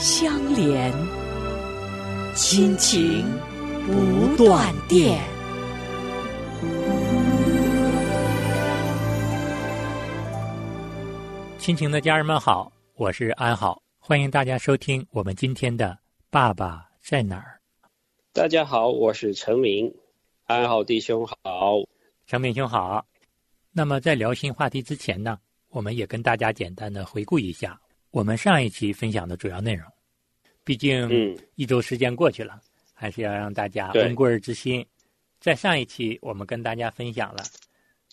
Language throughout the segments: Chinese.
相连，亲情不断电。亲情的家人们好，我是安好，欢迎大家收听我们今天的《爸爸在哪儿》。大家好，我是陈明，安好弟兄好，陈明兄好。那么在聊新话题之前呢，我们也跟大家简单的回顾一下。我们上一期分享的主要内容，毕竟一周时间过去了，还是要让大家温故而知新。在上一期，我们跟大家分享了，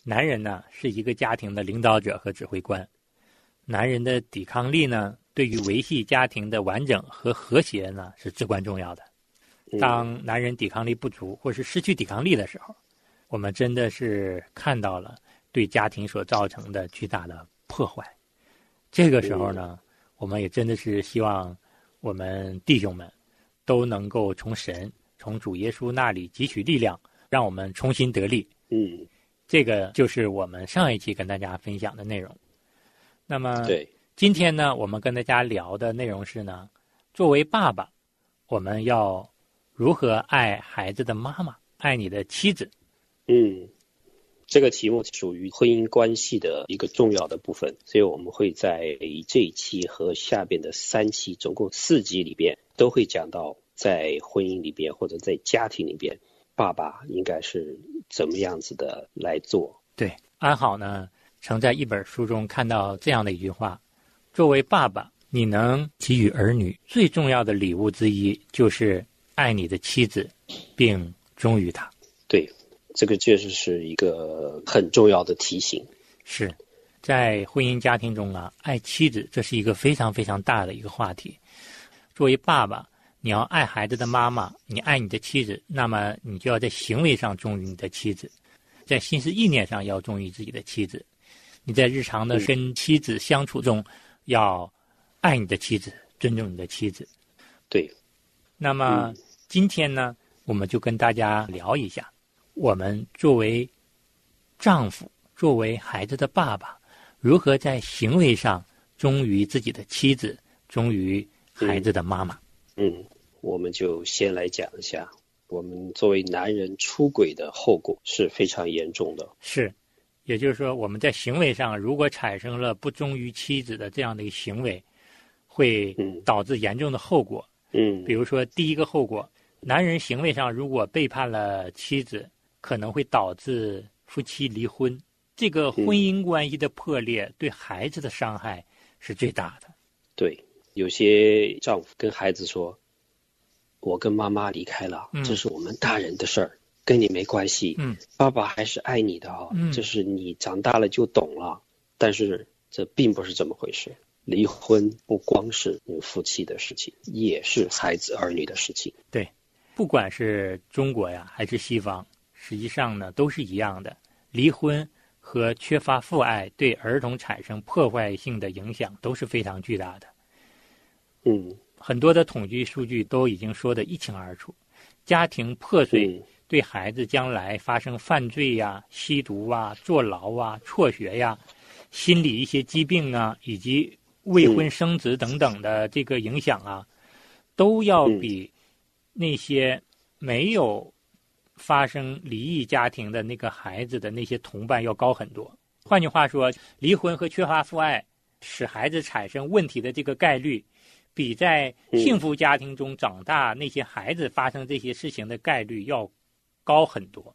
男人呢是一个家庭的领导者和指挥官，男人的抵抗力呢，对于维系家庭的完整和和谐呢是至关重要的。当男人抵抗力不足或是失去抵抗力的时候，我们真的是看到了对家庭所造成的巨大的破坏。这个时候呢。我们也真的是希望我们弟兄们都能够从神、从主耶稣那里汲取力量，让我们重新得力。嗯，这个就是我们上一期跟大家分享的内容。那么，对，今天呢，我们跟大家聊的内容是呢，作为爸爸，我们要如何爱孩子的妈妈，爱你的妻子。嗯。这个题目属于婚姻关系的一个重要的部分，所以我们会在这一期和下边的三期，总共四集里边，都会讲到在婚姻里边或者在家庭里边，爸爸应该是怎么样子的来做。对，安好呢，曾在一本书中看到这样的一句话：作为爸爸，你能给予儿女最重要的礼物之一，就是爱你的妻子，并忠于她。对。这个确实是一个很重要的提醒。是，在婚姻家庭中啊，爱妻子这是一个非常非常大的一个话题。作为爸爸，你要爱孩子的妈妈，你爱你的妻子，那么你就要在行为上忠于你的妻子，在心思意念上要忠于自己的妻子。你在日常的跟妻子相处中，要爱你的妻子，尊重你的妻子。对。那么今天呢，我们就跟大家聊一下。我们作为丈夫，作为孩子的爸爸，如何在行为上忠于自己的妻子，忠于孩子的妈妈？嗯，我们就先来讲一下，我们作为男人出轨的后果是非常严重的。是，也就是说，我们在行为上如果产生了不忠于妻子的这样的一个行为，会导致严重的后果。嗯，比如说，第一个后果，男人行为上如果背叛了妻子。可能会导致夫妻离婚，这个婚姻关系的破裂对孩子的伤害是最大的。对，有些丈夫跟孩子说：“我跟妈妈离开了，这是我们大人的事儿，跟你没关系。嗯，爸爸还是爱你的啊，这是你长大了就懂了。但是这并不是这么回事，离婚不光是你夫妻的事情，也是孩子儿女的事情。对，不管是中国呀，还是西方。”实际上呢，都是一样的。离婚和缺乏父爱对儿童产生破坏性的影响都是非常巨大的。嗯，很多的统计数据都已经说得一清二楚。家庭破碎对孩子将来发生犯罪呀、吸毒啊、坐牢啊、辍学呀、心理一些疾病啊，以及未婚生子等等的这个影响啊，都要比那些没有。发生离异家庭的那个孩子的那些同伴要高很多。换句话说，离婚和缺乏父爱使孩子产生问题的这个概率，比在幸福家庭中长大那些孩子发生这些事情的概率要高很多。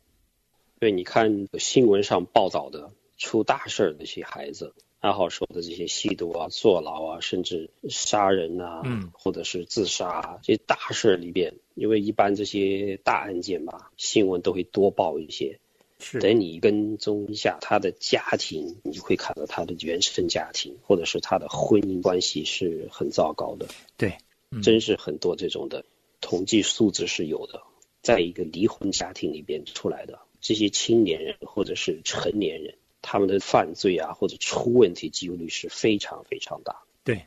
对，你看新闻上报道的出大事儿那些孩子。爱好说的这些吸毒啊、坐牢啊，甚至杀人啊，嗯，或者是自杀这些大事里边，因为一般这些大案件吧，新闻都会多报一些。是，等你跟踪一下他的家庭，你会看到他的原生家庭或者是他的婚姻关系是很糟糕的。对，真是很多这种的统计数字是有的，在一个离婚家庭里边出来的这些青年人或者是成年人，他们的犯罪啊或者出问题几率是非常非常大。对，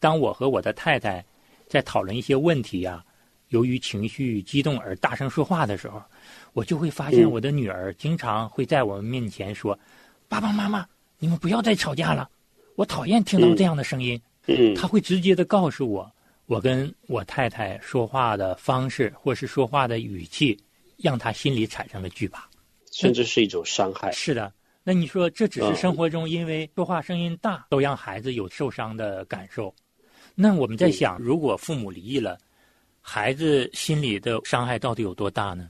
当我和我的太太在讨论一些问题呀，由于情绪激动而大声说话的时候，我就会发现我的女儿经常会在我们面前说：“爸爸妈妈，你们不要再吵架了，我讨厌听到这样的声音。”嗯，他会直接的告诉我，我跟我太太说话的方式或是说话的语气，让她心里产生了惧怕，甚至是一种伤害。是的，那你说这只是生活中因为说话声音大，都让孩子有受伤的感受？那我们在想，如果父母离异了，孩子心里的伤害到底有多大呢？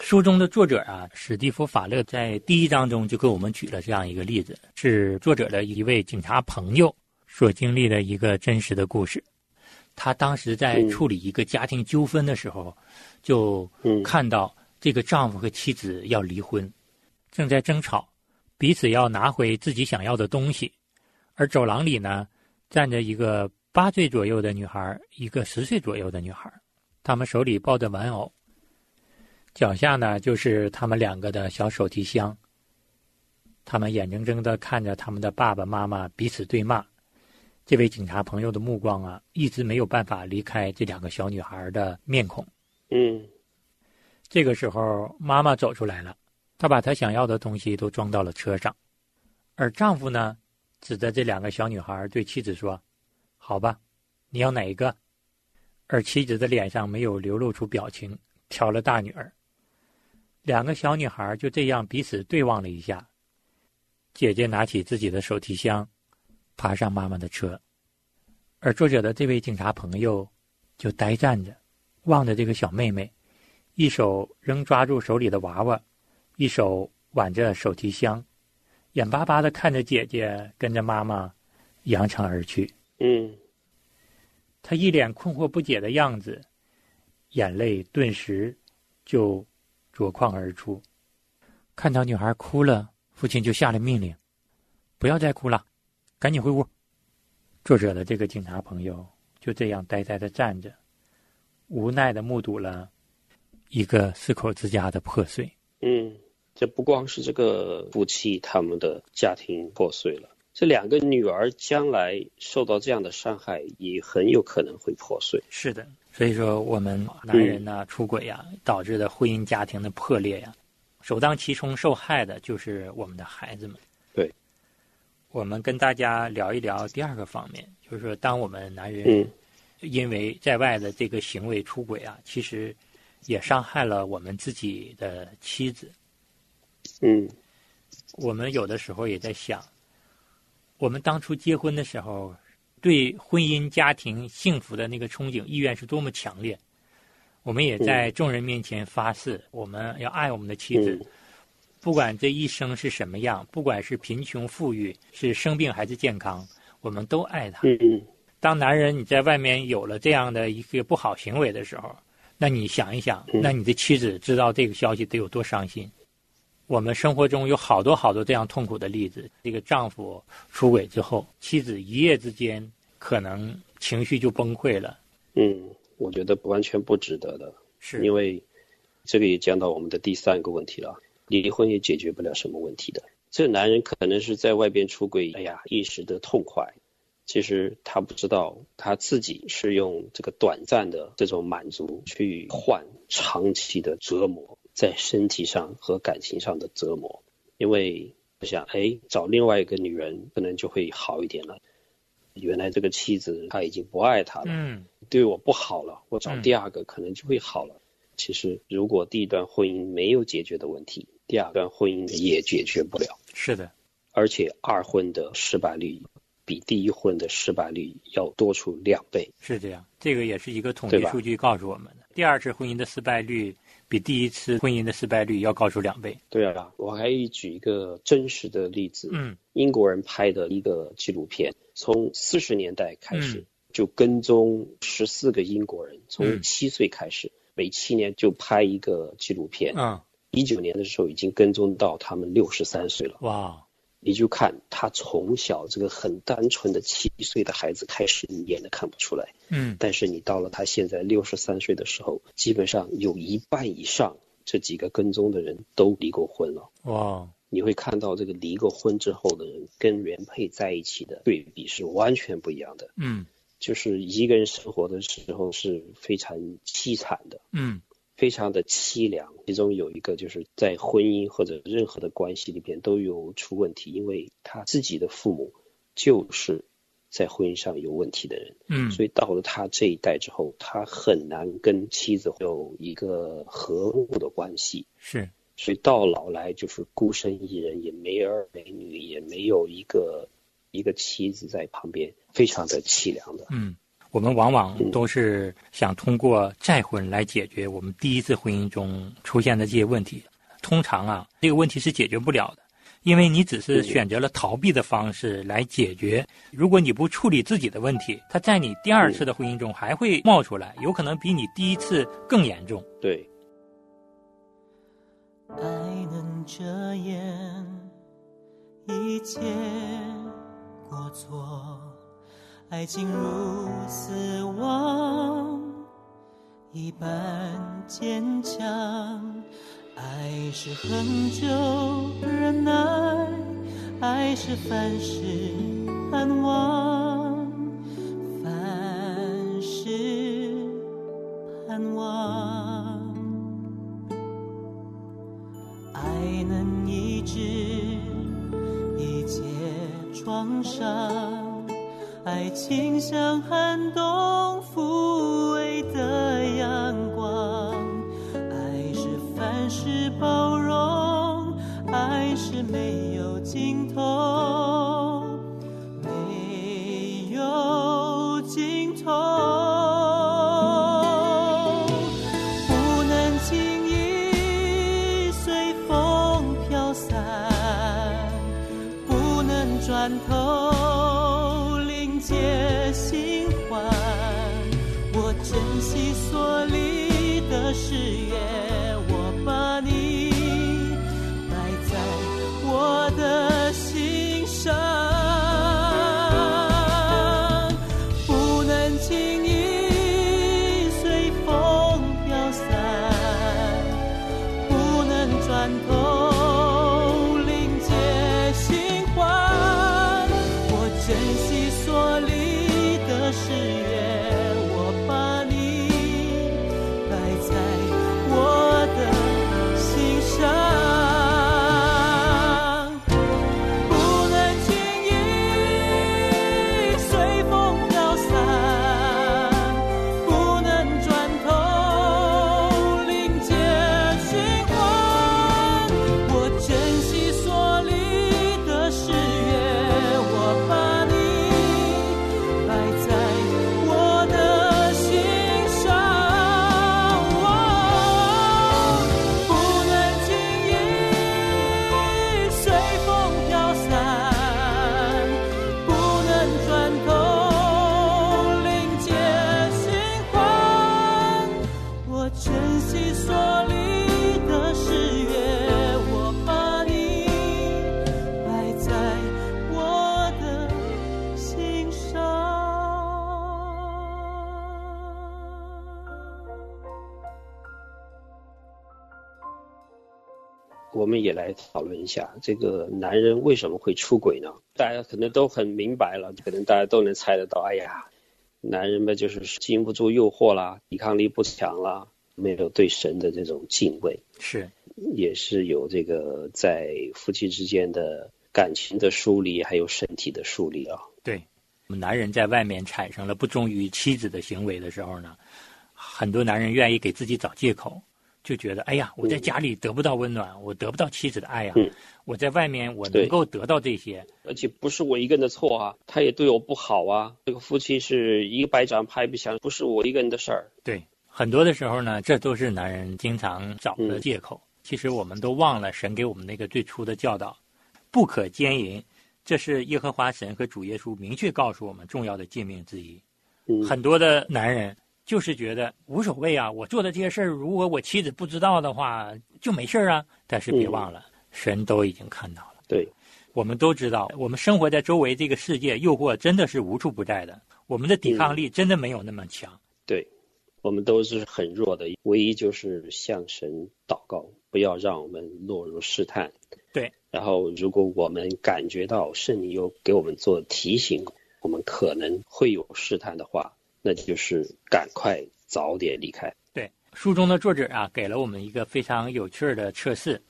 书中的作者啊，史蒂夫·法勒在第一章中就给我们举了这样一个例子，是作者的一位警察朋友。所经历的一个真实的故事，他当时在处理一个家庭纠纷的时候，就看到这个丈夫和妻子要离婚，正在争吵，彼此要拿回自己想要的东西，而走廊里呢站着一个八岁左右的女孩，一个十岁左右的女孩，她们手里抱着玩偶，脚下呢就是他们两个的小手提箱，他们眼睁睁的看着他们的爸爸妈妈彼此对骂。这位警察朋友的目光啊，一直没有办法离开这两个小女孩的面孔。嗯，这个时候，妈妈走出来了，她把她想要的东西都装到了车上，而丈夫呢，指着这两个小女孩对妻子说：“好吧，你要哪一个？”而妻子的脸上没有流露出表情，挑了大女儿。两个小女孩就这样彼此对望了一下。姐姐拿起自己的手提箱。爬上妈妈的车，而作者的这位警察朋友就呆站着，望着这个小妹妹，一手仍抓住手里的娃娃，一手挽着手提箱，眼巴巴的看着姐姐跟着妈妈扬长而去。嗯，他一脸困惑不解的样子，眼泪顿时就夺眶而出。看到女孩哭了，父亲就下了命令：“不要再哭了。”赶紧回屋。作者的这个警察朋友就这样呆呆的站着，无奈的目睹了一个四口之家的破碎。嗯，这不光是这个夫妻他们的家庭破碎了，这两个女儿将来受到这样的伤害，也很有可能会破碎。是的，所以说我们男人呢出轨呀，导致的婚姻家庭的破裂呀，首当其冲受害的就是我们的孩子们。对我们跟大家聊一聊第二个方面，就是说，当我们男人因为在外的这个行为出轨啊，其实也伤害了我们自己的妻子。嗯，我们有的时候也在想，我们当初结婚的时候，对婚姻家庭幸福的那个憧憬意愿是多么强烈。我们也在众人面前发誓，我们要爱我们的妻子。不管这一生是什么样，不管是贫穷富裕，是生病还是健康，我们都爱她。当男人你在外面有了这样的一个不好行为的时候，那你想一想，那你的妻子知道这个消息得有多伤心？我们生活中有好多好多这样痛苦的例子。这个丈夫出轨之后，妻子一夜之间可能情绪就崩溃了。嗯，我觉得完全不值得的，是因为这个也讲到我们的第三个问题了。离婚也解决不了什么问题的。这男人可能是在外边出轨，哎呀，一时的痛快。其实他不知道，他自己是用这个短暂的这种满足去换长期的折磨，在身体上和感情上的折磨。因为我想，哎，找另外一个女人可能就会好一点了。原来这个妻子她已经不爱他了，嗯，对我不好了，我找第二个可能就会好了。其实，如果第一段婚姻没有解决的问题，第二段婚姻也解决不了。是的，而且二婚的失败率比第一婚的失败率要多出两倍。是这样，这个也是一个统计数据告诉我们的。第二次婚姻的失败率比第一次婚姻的失败率要高出两倍。对啊，我还举一个真实的例子。嗯，英国人拍的一个纪录片，从四十年代开始就跟踪十四个英国人，从七岁开始。每七年就拍一个纪录片，嗯，一九年的时候已经跟踪到他们六十三岁了。哇，你就看他从小这个很单纯的七岁的孩子开始，你演的看不出来。嗯，但是你到了他现在六十三岁的时候，基本上有一半以上这几个跟踪的人都离过婚了。哇，你会看到这个离过婚之后的人跟原配在一起的对比是完全不一样的。嗯，就是一个人生活的时候是非常凄惨的。嗯。非常的凄凉，其中有一个就是在婚姻或者任何的关系里边都有出问题，因为他自己的父母就是在婚姻上有问题的人，嗯，所以到了他这一代之后，他很难跟妻子有一个和睦的关系，是，所以到老来就是孤身一人，也没儿没女，也没有一个一个妻子在旁边，非常的凄凉的，嗯。我们往往都是想通过再婚来解决我们第一次婚姻中出现的这些问题。通常啊，这个问题是解决不了的，因为你只是选择了逃避的方式来解决。如果你不处理自己的问题，它在你第二次的婚姻中还会冒出来，有可能比你第一次更严重。对。爱能遮掩一切过错。爱情如死亡一般坚强，爱是恒久忍耐，爱是凡事盼望，凡事盼望，爱能医治一切创伤。爱情像寒冬抚慰的阳光，爱是凡事包容，爱是没有尽头，我们也来讨论一下，这个男人为什么会出轨呢？大家可能都很明白了，可能大家都能猜得到。哎呀，男人们就是经不住诱惑啦，抵抗力不强啦，没有对神的这种敬畏，是，也是有这个在夫妻之间的感情的疏离，还有身体的疏离啊。对，我们男人在外面产生了不忠于妻子的行为的时候呢，很多男人愿意给自己找借口。就觉得哎呀，我在家里得不到温暖，我得不到妻子的爱呀。我在外面我能够得到这些，而且不是我一个人的错啊，他也对我不好啊。这个夫妻是一个巴掌拍不响，不是我一个人的事儿。对，很多的时候呢，这都是男人经常找的借口。其实我们都忘了神给我们那个最初的教导：不可奸淫。这是耶和华神和主耶稣明确告诉我们重要的诫命之一。很多的男人。就是觉得无所谓啊，我做的这些事儿，如果我妻子不知道的话，就没事儿啊。但是别忘了，神都已经看到了。对，我们都知道，我们生活在周围这个世界，诱惑真的是无处不在的。我们的抵抗力真的没有那么强。对，我们都是很弱的，唯一就是向神祷告，不要让我们落入试探。对。然后，如果我们感觉到圣灵有给我们做提醒，我们可能会有试探的话，那就是赶快早点离开。对，书中的作者啊，给了我们一个非常有趣的测试。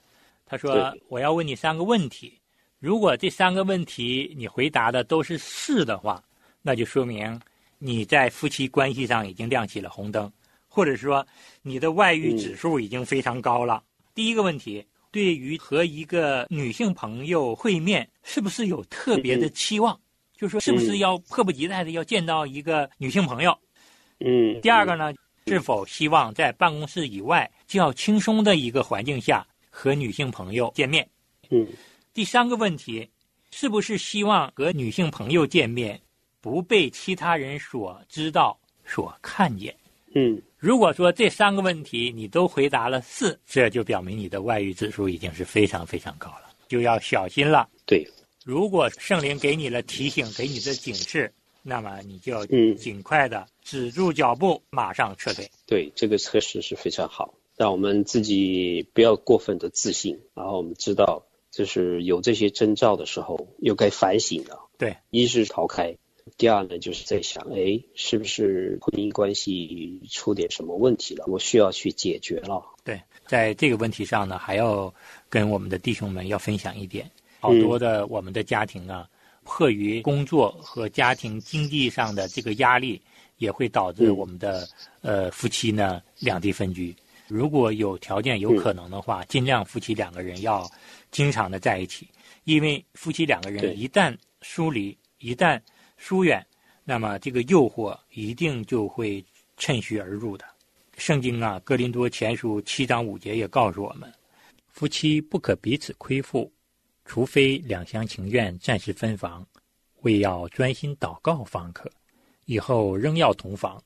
他说：“我要问你三个问题，如果这三个问题你回答的都是是的话，那就说明你在夫妻关系上已经亮起了红灯，或者说你的外遇指数已经非常高了。第一个问题，对于和一个女性朋友会面，是不是有特别的期望？就说是不是要迫不及待的要见到一个女性朋友？嗯。第二个呢，是否希望在办公室以外较轻松的一个环境下？”和女性朋友见面，嗯，第三个问题，是不是希望和女性朋友见面不被其他人所知道、所看见？嗯，如果说这三个问题你都回答了是，这就表明你的外遇指数已经是非常非常高了，就要小心了。对，如果圣灵给你了提醒，给你的警示，那么你就要尽快的止住脚步，马上撤退。对，这个测试是非常好。让我们自己不要过分的自信，然后我们知道，就是有这些征兆的时候，又该反省了。对，一是逃开，第二呢，就是在想，哎，是不是婚姻关系出点什么问题了？我需要去解决了。对，在这个问题上呢，还要跟我们的弟兄们要分享一点，好多的我们的家庭啊，迫于工作和家庭经济上的这个压力，也会导致我们的呃夫妻呢两地分居。如果有条件、有可能的话，尽量夫妻两个人要经常的在一起，因为夫妻两个人一旦疏离、一旦疏远，那么这个诱惑一定就会趁虚而入的。圣经啊，《哥林多前书》七章五节也告诉我们，夫妻不可彼此亏负，除非两厢情愿，暂时分房，为要专心祷告方可。以后仍要同房，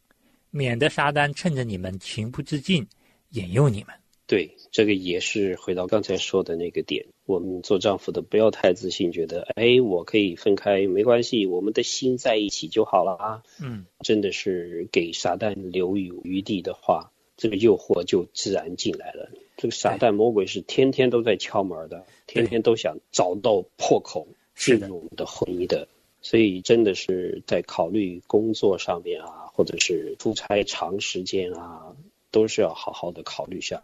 免得撒旦趁着你们情不自禁。引诱你们，对这个也是回到刚才说的那个点。我们做丈夫的不要太自信，觉得哎，我可以分开没关系，我们的心在一起就好了啊。嗯，真的是给撒旦留有余地的话，这个诱惑就自然进来了。这个撒旦魔鬼是天天都在敲门的，天天都想找到破口进入我们的婚姻的。所以真的是在考虑工作上面啊，或者是出差长时间啊。都是要好好的考虑下，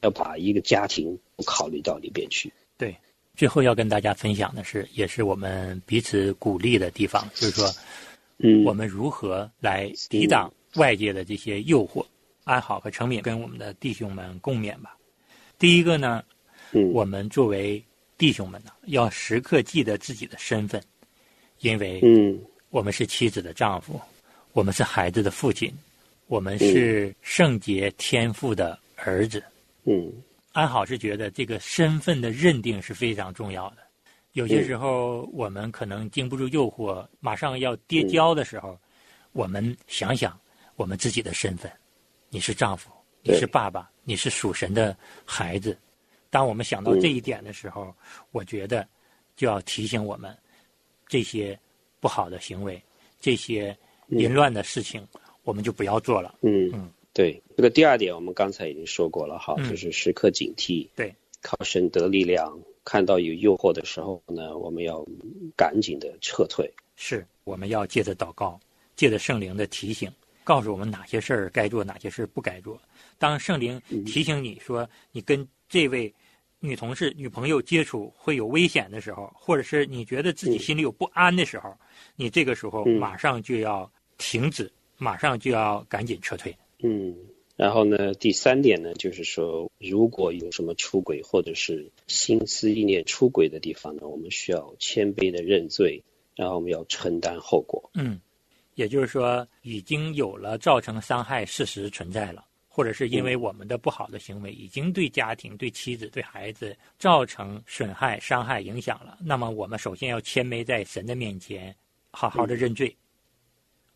要把一个家庭考虑到里边去。对，最后要跟大家分享的是，也是我们彼此鼓励的地方，就是说，嗯，我们如何来抵挡外界的这些诱惑？安好和成敏跟我们的弟兄们共勉吧。第一个呢，嗯，我们作为弟兄们呢，要时刻记得自己的身份，因为，嗯，我们是妻子的丈夫，我们是孩子的父亲。我们是圣洁天父的儿子。嗯，安好是觉得这个身份的认定是非常重要的。有些时候我们可能经不住诱惑，马上要跌跤的时候，我们想想我们自己的身份：你是丈夫，你是爸爸，你是属神的孩子。当我们想到这一点的时候，我觉得就要提醒我们这些不好的行为，这些淫乱的事情。我们就不要做了。嗯嗯，对，这个第二点我们刚才已经说过了哈，就是时刻警惕。对，靠神得力量，看到有诱惑的时候呢，我们要赶紧的撤退。是，我们要借着祷告，借着圣灵的提醒，告诉我们哪些事儿该做，哪些事儿不该做。当圣灵提醒你说你跟这位女同事、女朋友接触会有危险的时候，或者是你觉得自己心里有不安的时候，你这个时候马上就要停止。马上就要赶紧撤退。嗯，然后呢，第三点呢，就是说，如果有什么出轨或者是心思意念出轨的地方呢，我们需要谦卑的认罪，然后我们要承担后果。嗯，也就是说，已经有了造成伤害事实存在了，或者是因为我们的不好的行为已经对家庭、对妻子、对孩子造成损害、伤害、影响了，那么我们首先要谦卑在神的面前，好好的认罪。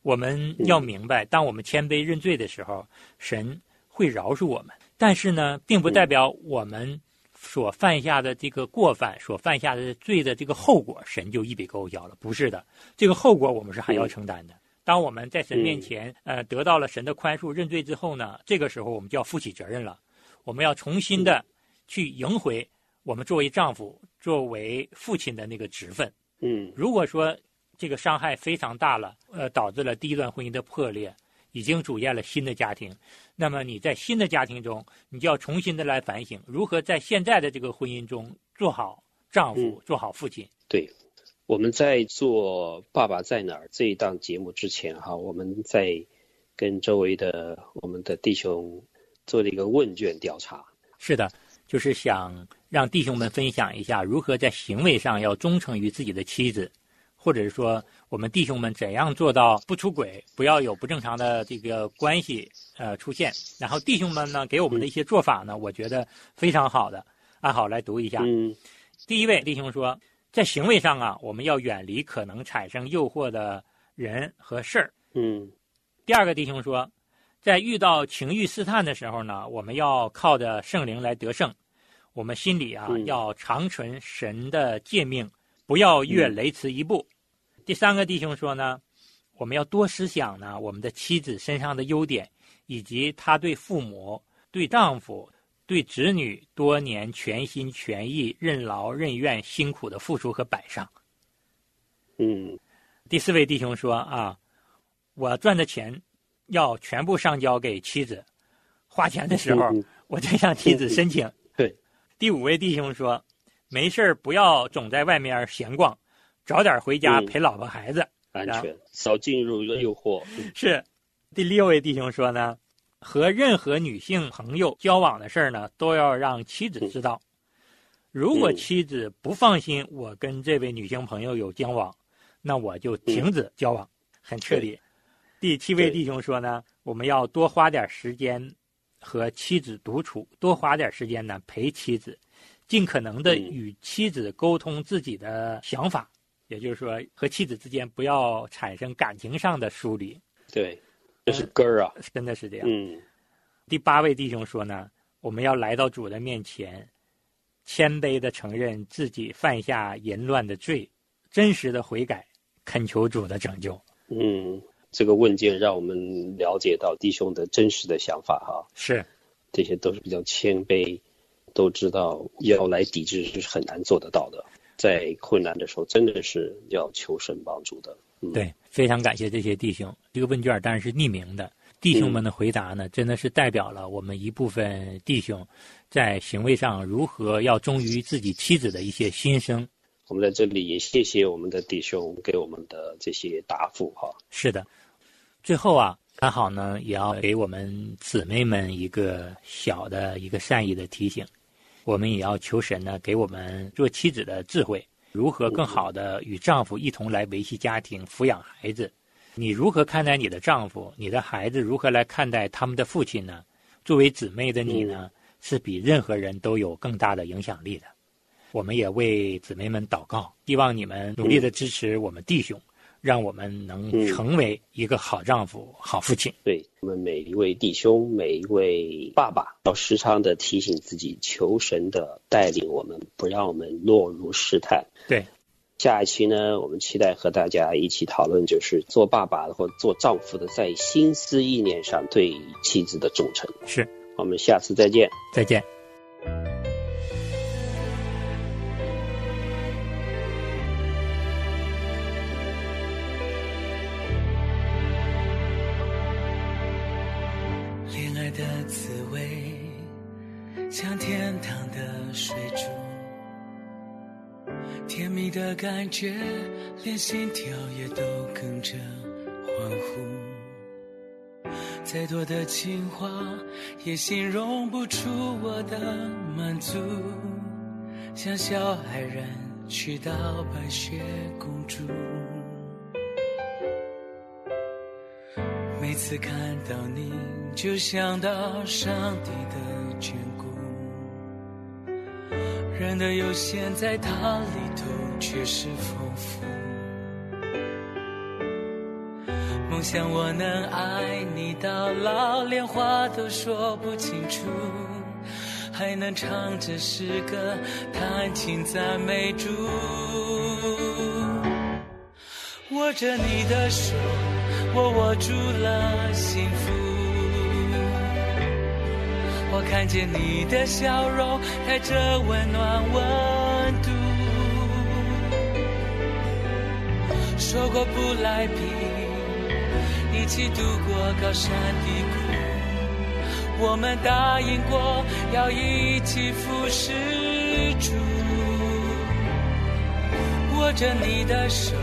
我们要明白，当我们谦卑认罪的时候，神会饶恕我们。但是呢，并不代表我们所犯下的这个过犯，所犯下的罪的这个后果，神就一笔勾销了。不是的，这个后果我们是还要承担的。当我们在神面前，呃，得到了神的宽恕、认罪之后呢，这个时候我们就要负起责任了。我们要重新的去赢回我们作为丈夫、作为父亲的那个职分。嗯，如果说这个伤害非常大了，呃，导致了第一段婚姻的破裂，已经组建了新的家庭，那么你在新的家庭中，你就要重新的来反省，如何在现在的这个婚姻中做好丈夫、做好父亲。对。我们在做《爸爸在哪儿》这一档节目之前，哈，我们在跟周围的我们的弟兄做了一个问卷调查。是的，就是想让弟兄们分享一下如何在行为上要忠诚于自己的妻子，或者是说我们弟兄们怎样做到不出轨，不要有不正常的这个关系呃出现。然后弟兄们呢给我们的一些做法呢，我觉得非常好的，按好来读一下。嗯，第一位弟兄说。在行为上啊，我们要远离可能产生诱惑的人和事儿。嗯。第二个弟兄说，在遇到情欲试探的时候呢，我们要靠着圣灵来得胜。我们心里啊，要长存神的诫命，不要越雷池一步。第三个弟兄说呢，我们要多思想呢，我们的妻子身上的优点，以及她对父母、对丈夫。对子女多年全心全意、任劳任怨、辛苦的付出和摆上。嗯，第四位弟兄说啊，我赚的钱要全部上交给妻子，花钱的时候我再向妻子申请。对。第五位弟兄说，没事不要总在外面闲逛，早点回家陪老婆孩子，安全，少进入诱惑。是。第六位弟兄说呢。和任何女性朋友交往的事儿呢，都要让妻子知道。如果妻子不放心我跟这位女性朋友有交往，那我就停止交往，很彻底。第七位弟兄说呢，我们要多花点时间和妻子独处，多花点时间呢陪妻子，尽可能的与妻子沟通自己的想法，也就是说和妻子之间不要产生感情上的疏离。对。这是根儿啊，真的是这样。嗯，第八位弟兄说呢，我们要来到主的面前，谦卑的承认自己犯下淫乱的罪，真实的悔改，恳求主的拯救。嗯，这个问卷让我们了解到弟兄的真实的想法哈。是，这些都是比较谦卑，都知道要来抵制是很难做得到的，在困难的时候真的是要求神帮助的。对，非常感谢这些弟兄。这个问卷当然是匿名的，弟兄们的回答呢，真的是代表了我们一部分弟兄在行为上如何要忠于自己妻子的一些心声。我们在这里也谢谢我们的弟兄给我们的这些答复哈。是的，最后啊，刚好呢，也要给我们姊妹们一个小的一个善意的提醒，我们也要求神呢，给我们做妻子的智慧。如何更好的与丈夫一同来维系家庭、抚养孩子？你如何看待你的丈夫？你的孩子如何来看待他们的父亲呢？作为姊妹的你呢，是比任何人都有更大的影响力的。我们也为姊妹们祷告，希望你们努力的支持我们弟兄。让我们能成为一个好丈夫、好父亲。对我们每一位弟兄、每一位爸爸，要时常的提醒自己，求神的带领我们，不让我们落入试探。对，下一期呢，我们期待和大家一起讨论，就是做爸爸或做丈夫的，在心思意念上对妻子的忠诚。是，我们下次再见。再见。感觉，连心跳也都跟着欢呼。再多的情话也形容不出我的满足，像小矮人娶到白雪公主。每次看到你，就想到上帝的眷顾。人的有限，在它里头却是丰富。梦想我能爱你到老，连话都说不清楚。还能唱着诗歌，弹琴赞美主。握着你的手，我握住了幸福。我看见你的笑容，带着温暖温度。说过不来比，一起度过高山低谷。我们答应过要一起服侍主。握着你的手。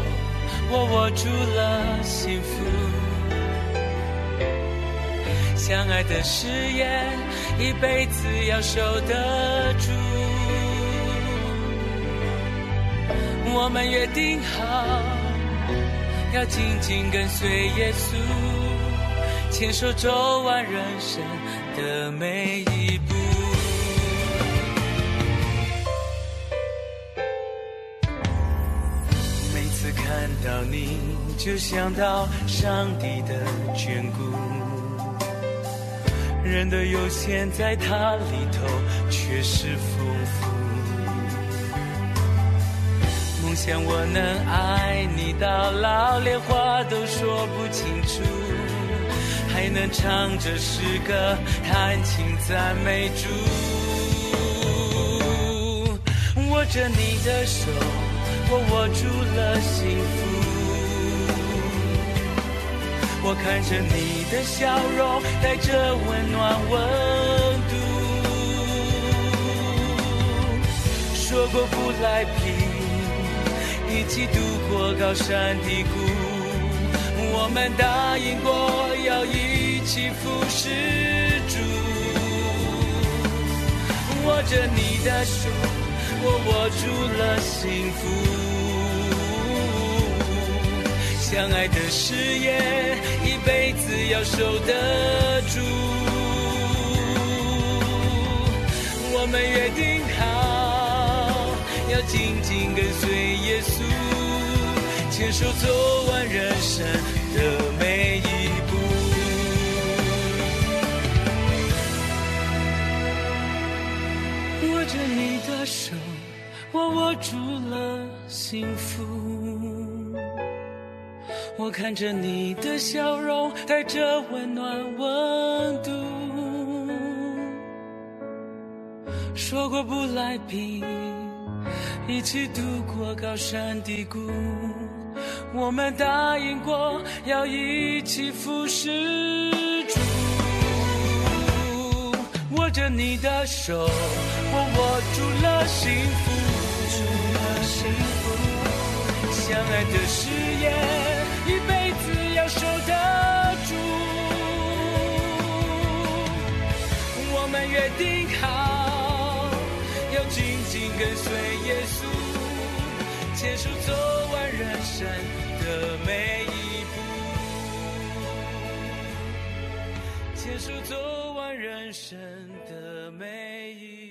我握住了幸福，相爱的誓言，一辈子要守得住。我们约定好，要紧紧跟随耶稣，牵手走完人生的每一步。每次看到你就想到上帝的眷顾，人的有限在他里头却是丰富。梦想我能爱你到老，连话都说不清楚，还能唱着诗歌弹琴赞美主，握着你的手。我握住了幸福，我看着你的笑容，带着温暖温度。说过不来拼，一起度过高山低谷。我们答应过要一起扶持住，握着你的手。我握住了幸福，相爱的誓言，一辈子要守得住。我们约定好，要紧紧跟随耶稣，牵手走完人生的每一步。握着你的手。我握住了幸福，我看着你的笑容，带着温暖温度。说过不来比，一起度过高山低谷。我们答应过要一起扶持主，握着你的手，我握住了幸福。幸福，相爱的誓言，守得住。我们约定好，要紧紧跟随耶稣，牵手走完人生的每一步，牵手走完人生的每一。